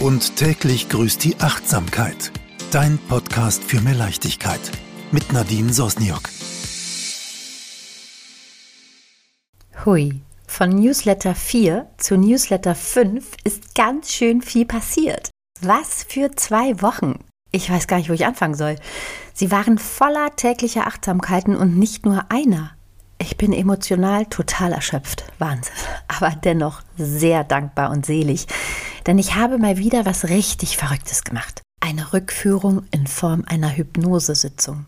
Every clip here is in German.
Und täglich grüßt die Achtsamkeit. Dein Podcast für mehr Leichtigkeit. Mit Nadine Sosniok. Hui, von Newsletter 4 zu Newsletter 5 ist ganz schön viel passiert. Was für zwei Wochen. Ich weiß gar nicht, wo ich anfangen soll. Sie waren voller täglicher Achtsamkeiten und nicht nur einer. Ich bin emotional total erschöpft. Wahnsinn. Aber dennoch sehr dankbar und selig. Denn ich habe mal wieder was richtig Verrücktes gemacht. Eine Rückführung in Form einer Hypnosesitzung.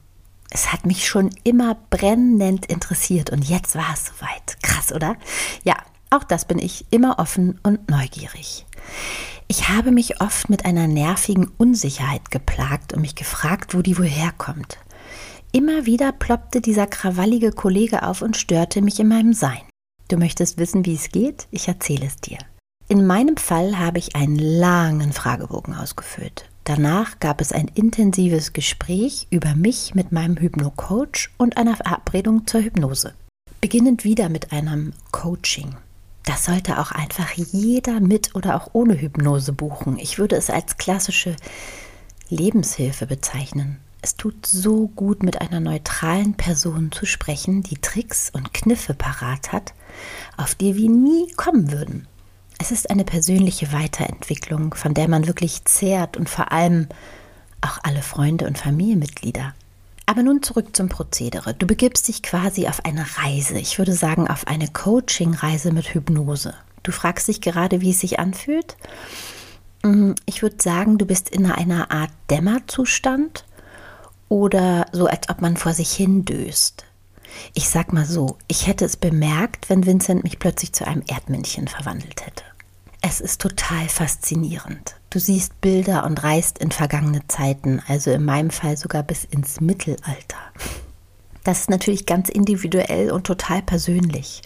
Es hat mich schon immer brennend interessiert und jetzt war es soweit. Krass, oder? Ja, auch das bin ich immer offen und neugierig. Ich habe mich oft mit einer nervigen Unsicherheit geplagt und mich gefragt, wo die wohl herkommt. Immer wieder ploppte dieser krawallige Kollege auf und störte mich in meinem Sein. Du möchtest wissen, wie es geht? Ich erzähle es dir. In meinem Fall habe ich einen langen Fragebogen ausgefüllt. Danach gab es ein intensives Gespräch über mich mit meinem Hypno-Coach und einer Verabredung zur Hypnose. Beginnend wieder mit einem Coaching. Das sollte auch einfach jeder mit oder auch ohne Hypnose buchen. Ich würde es als klassische Lebenshilfe bezeichnen. Es tut so gut, mit einer neutralen Person zu sprechen, die Tricks und Kniffe parat hat, auf die wir nie kommen würden. Es ist eine persönliche Weiterentwicklung, von der man wirklich zehrt und vor allem auch alle Freunde und Familienmitglieder. Aber nun zurück zum Prozedere. Du begibst dich quasi auf eine Reise. Ich würde sagen, auf eine Coaching-Reise mit Hypnose. Du fragst dich gerade, wie es sich anfühlt. Mm, ich würde sagen, du bist in einer Art Dämmerzustand oder so, als ob man vor sich hin döst. Ich sag mal so, ich hätte es bemerkt, wenn Vincent mich plötzlich zu einem Erdmännchen verwandelt hätte. Es ist total faszinierend. Du siehst Bilder und reist in vergangene Zeiten, also in meinem Fall sogar bis ins Mittelalter. Das ist natürlich ganz individuell und total persönlich.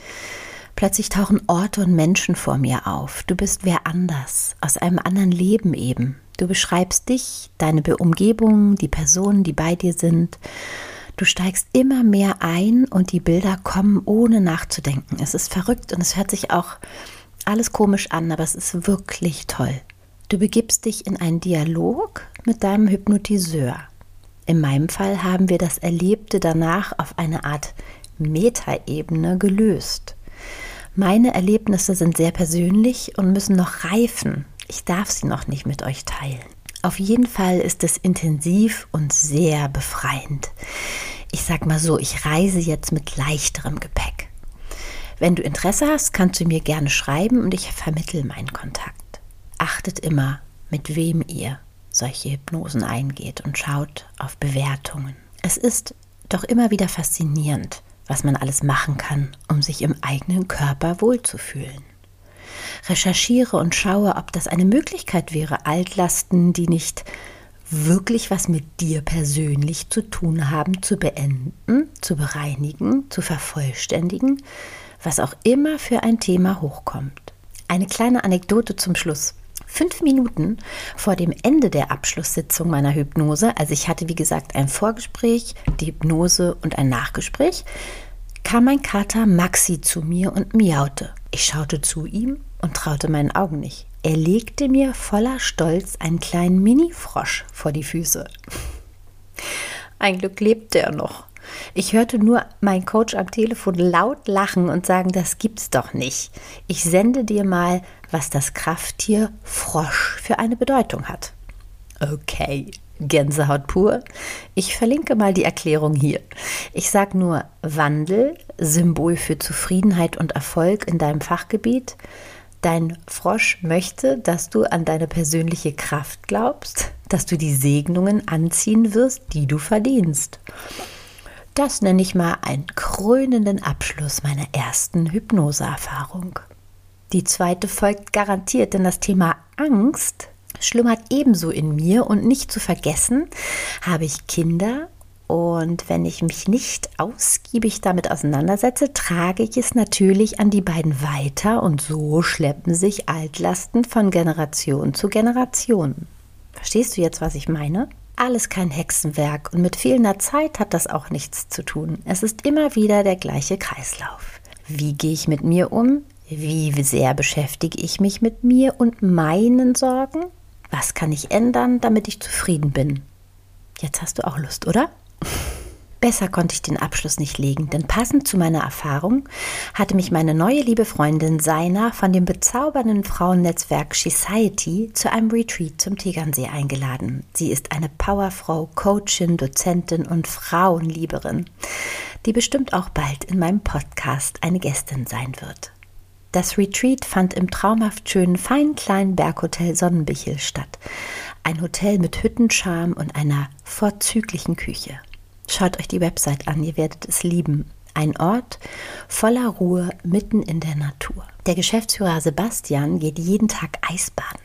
Plötzlich tauchen Orte und Menschen vor mir auf. Du bist wer anders, aus einem anderen Leben eben. Du beschreibst dich, deine Umgebung, die Personen, die bei dir sind. Du steigst immer mehr ein und die Bilder kommen ohne nachzudenken. Es ist verrückt und es hört sich auch alles komisch an, aber es ist wirklich toll. Du begibst dich in einen Dialog mit deinem Hypnotiseur. In meinem Fall haben wir das Erlebte danach auf eine Art Metaebene gelöst. Meine Erlebnisse sind sehr persönlich und müssen noch reifen. Ich darf sie noch nicht mit euch teilen. Auf jeden Fall ist es intensiv und sehr befreiend. Ich sag mal so, ich reise jetzt mit leichterem Gepäck. Wenn du Interesse hast, kannst du mir gerne schreiben und ich vermittle meinen Kontakt. Achtet immer, mit wem ihr solche Hypnosen eingeht und schaut auf Bewertungen. Es ist doch immer wieder faszinierend, was man alles machen kann, um sich im eigenen Körper wohlzufühlen recherchiere und schaue, ob das eine Möglichkeit wäre, Altlasten, die nicht wirklich was mit dir persönlich zu tun haben, zu beenden, zu bereinigen, zu vervollständigen, was auch immer für ein Thema hochkommt. Eine kleine Anekdote zum Schluss. Fünf Minuten vor dem Ende der Abschlusssitzung meiner Hypnose, also ich hatte wie gesagt ein Vorgespräch, die Hypnose und ein Nachgespräch, kam mein Kater Maxi zu mir und miaute. Ich schaute zu ihm und traute meinen Augen nicht. Er legte mir voller Stolz einen kleinen Mini-Frosch vor die Füße. Ein Glück lebte er noch. Ich hörte nur meinen Coach am Telefon laut lachen und sagen, das gibt's doch nicht. Ich sende dir mal, was das Krafttier Frosch für eine Bedeutung hat. Okay, Gänsehaut pur. Ich verlinke mal die Erklärung hier. Ich sage nur Wandel, Symbol für Zufriedenheit und Erfolg in deinem Fachgebiet. Dein Frosch möchte, dass du an deine persönliche Kraft glaubst, dass du die Segnungen anziehen wirst, die du verdienst. Das nenne ich mal einen krönenden Abschluss meiner ersten Hypnoseerfahrung. Die zweite folgt garantiert, denn das Thema Angst schlummert ebenso in mir und nicht zu vergessen, habe ich Kinder und wenn ich mich nicht ausgiebig damit auseinandersetze, trage ich es natürlich an die beiden weiter und so schleppen sich Altlasten von Generation zu Generation. Verstehst du jetzt, was ich meine? Alles kein Hexenwerk und mit fehlender Zeit hat das auch nichts zu tun. Es ist immer wieder der gleiche Kreislauf. Wie gehe ich mit mir um? Wie sehr beschäftige ich mich mit mir und meinen Sorgen? Was kann ich ändern, damit ich zufrieden bin? Jetzt hast du auch Lust, oder? Besser konnte ich den Abschluss nicht legen, denn passend zu meiner Erfahrung hatte mich meine neue liebe Freundin Seina von dem bezaubernden Frauennetzwerk Society zu einem Retreat zum Tegernsee eingeladen. Sie ist eine Powerfrau, Coachin, Dozentin und Frauenlieberin, die bestimmt auch bald in meinem Podcast eine Gästin sein wird. Das Retreat fand im traumhaft schönen, feinen kleinen Berghotel Sonnenbichel statt. Ein Hotel mit Hüttenscharm und einer vorzüglichen Küche. Schaut euch die Website an, ihr werdet es lieben. Ein Ort voller Ruhe mitten in der Natur. Der Geschäftsführer Sebastian geht jeden Tag Eisbaden.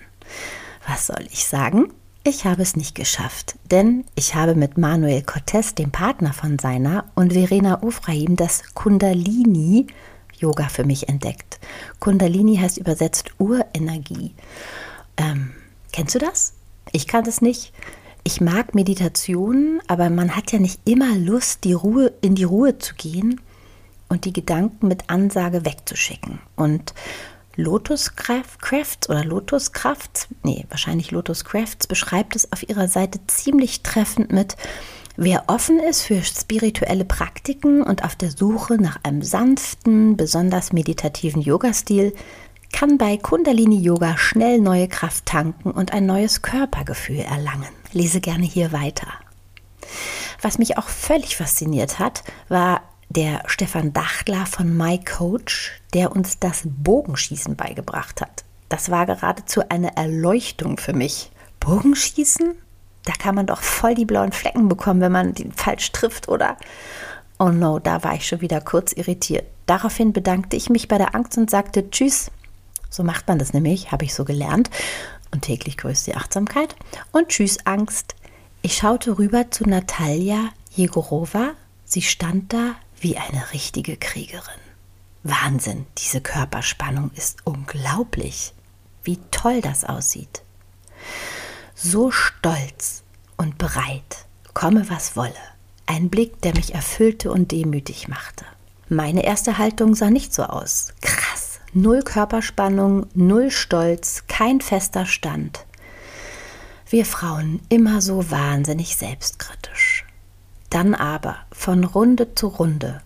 Was soll ich sagen? Ich habe es nicht geschafft, denn ich habe mit Manuel Cortez, dem Partner von seiner, und Verena Ufraim das Kundalini Yoga für mich entdeckt. Kundalini heißt übersetzt Urenergie. Ähm, kennst du das? Ich kann das nicht. Ich mag Meditationen, aber man hat ja nicht immer Lust, die Ruhe, in die Ruhe zu gehen und die Gedanken mit Ansage wegzuschicken. Und Lotus Crafts oder Lotus Crafts, nee, wahrscheinlich Lotus Crafts beschreibt es auf ihrer Seite ziemlich treffend mit, Wer offen ist für spirituelle Praktiken und auf der Suche nach einem sanften, besonders meditativen Yoga-Stil, kann bei Kundalini Yoga schnell neue Kraft tanken und ein neues Körpergefühl erlangen. Lese gerne hier weiter. Was mich auch völlig fasziniert hat, war der Stefan Dachtler von My Coach, der uns das Bogenschießen beigebracht hat. Das war geradezu eine Erleuchtung für mich. Bogenschießen? Da kann man doch voll die blauen Flecken bekommen, wenn man den falsch trifft, oder? Oh no, da war ich schon wieder kurz irritiert. Daraufhin bedankte ich mich bei der Angst und sagte Tschüss. So macht man das nämlich, habe ich so gelernt. Und täglich grüßt die Achtsamkeit. Und Tschüss, Angst. Ich schaute rüber zu Natalia Jegorova. Sie stand da wie eine richtige Kriegerin. Wahnsinn, diese Körperspannung ist unglaublich. Wie toll das aussieht so stolz und bereit, komme was wolle. Ein Blick, der mich erfüllte und demütig machte. Meine erste Haltung sah nicht so aus. Krass. Null Körperspannung, null Stolz, kein fester Stand. Wir Frauen immer so wahnsinnig selbstkritisch. Dann aber von Runde zu Runde.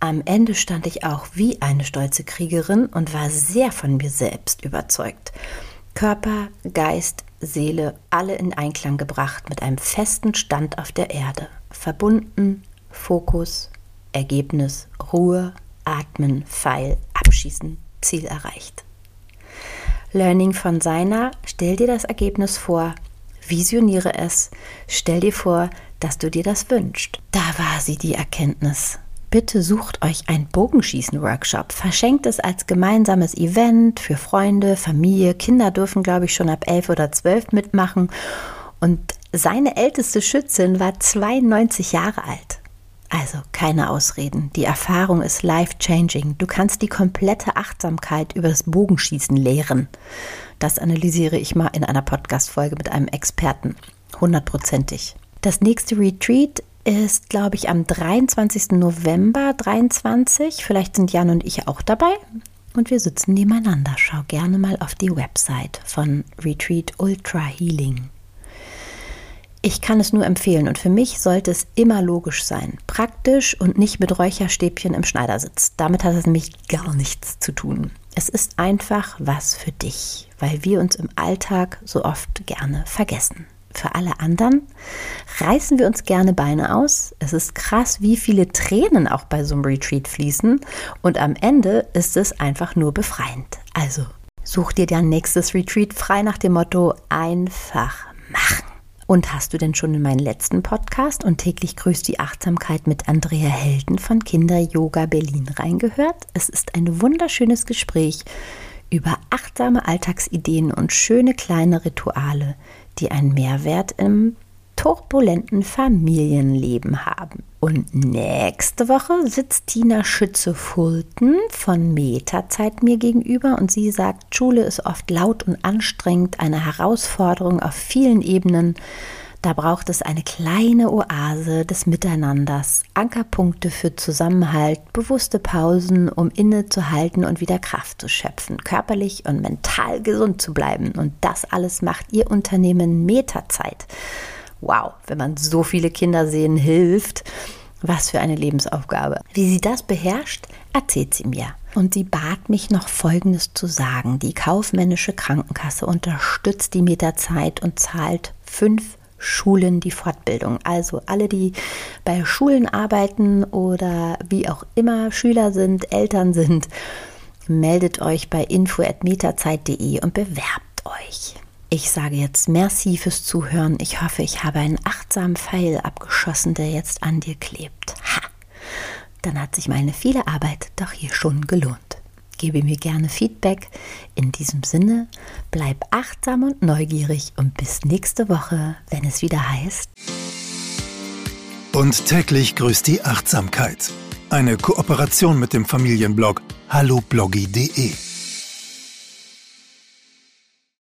Am Ende stand ich auch wie eine stolze Kriegerin und war sehr von mir selbst überzeugt. Körper, Geist, Seele alle in Einklang gebracht mit einem festen Stand auf der Erde. Verbunden, Fokus, Ergebnis, Ruhe, Atmen, Pfeil, Abschießen, Ziel erreicht. Learning von seiner, stell dir das Ergebnis vor, visioniere es, stell dir vor, dass du dir das wünschst. Da war sie, die Erkenntnis bitte sucht euch ein Bogenschießen-Workshop. Verschenkt es als gemeinsames Event für Freunde, Familie. Kinder dürfen, glaube ich, schon ab elf oder zwölf mitmachen. Und seine älteste Schützin war 92 Jahre alt. Also keine Ausreden. Die Erfahrung ist life-changing. Du kannst die komplette Achtsamkeit über das Bogenschießen lehren. Das analysiere ich mal in einer Podcast-Folge mit einem Experten. Hundertprozentig. Das nächste Retreat ist, glaube ich, am 23. November 23. Vielleicht sind Jan und ich auch dabei. Und wir sitzen nebeneinander. Schau gerne mal auf die Website von Retreat Ultra Healing. Ich kann es nur empfehlen und für mich sollte es immer logisch sein. Praktisch und nicht mit Räucherstäbchen im Schneidersitz. Damit hat es nämlich gar nichts zu tun. Es ist einfach was für dich, weil wir uns im Alltag so oft gerne vergessen für alle anderen reißen wir uns gerne Beine aus. Es ist krass, wie viele Tränen auch bei so einem Retreat fließen. Und am Ende ist es einfach nur befreiend. Also such dir dein nächstes Retreat frei nach dem Motto einfach machen. Und hast du denn schon in meinen letzten Podcast und täglich grüßt die Achtsamkeit mit Andrea Helden von Kinder Yoga Berlin reingehört? Es ist ein wunderschönes Gespräch über achtsame Alltagsideen und schöne kleine Rituale, die einen Mehrwert im turbulenten Familienleben haben. Und nächste Woche sitzt Tina Schütze-Fulton von Metazeit mir gegenüber und sie sagt, Schule ist oft laut und anstrengend, eine Herausforderung auf vielen Ebenen. Da braucht es eine kleine Oase des Miteinanders, Ankerpunkte für Zusammenhalt, bewusste Pausen, um innezuhalten und wieder Kraft zu schöpfen, körperlich und mental gesund zu bleiben. Und das alles macht Ihr Unternehmen Meterzeit. Wow, wenn man so viele Kinder sehen hilft, was für eine Lebensaufgabe. Wie sie das beherrscht, erzählt sie mir. Und sie bat mich noch Folgendes zu sagen. Die kaufmännische Krankenkasse unterstützt die Meterzeit und zahlt fünf Schulen die Fortbildung. Also alle, die bei Schulen arbeiten oder wie auch immer Schüler sind, Eltern sind, meldet euch bei info.meterzeit.de und bewerbt euch. Ich sage jetzt merci fürs Zuhören. Ich hoffe, ich habe einen achtsamen Pfeil abgeschossen, der jetzt an dir klebt. Ha! Dann hat sich meine viele Arbeit doch hier schon gelohnt. Gebe mir gerne Feedback. In diesem Sinne, bleib achtsam und neugierig und bis nächste Woche, wenn es wieder heißt. Und täglich grüßt die Achtsamkeit. Eine Kooperation mit dem Familienblog hallobloggy.de.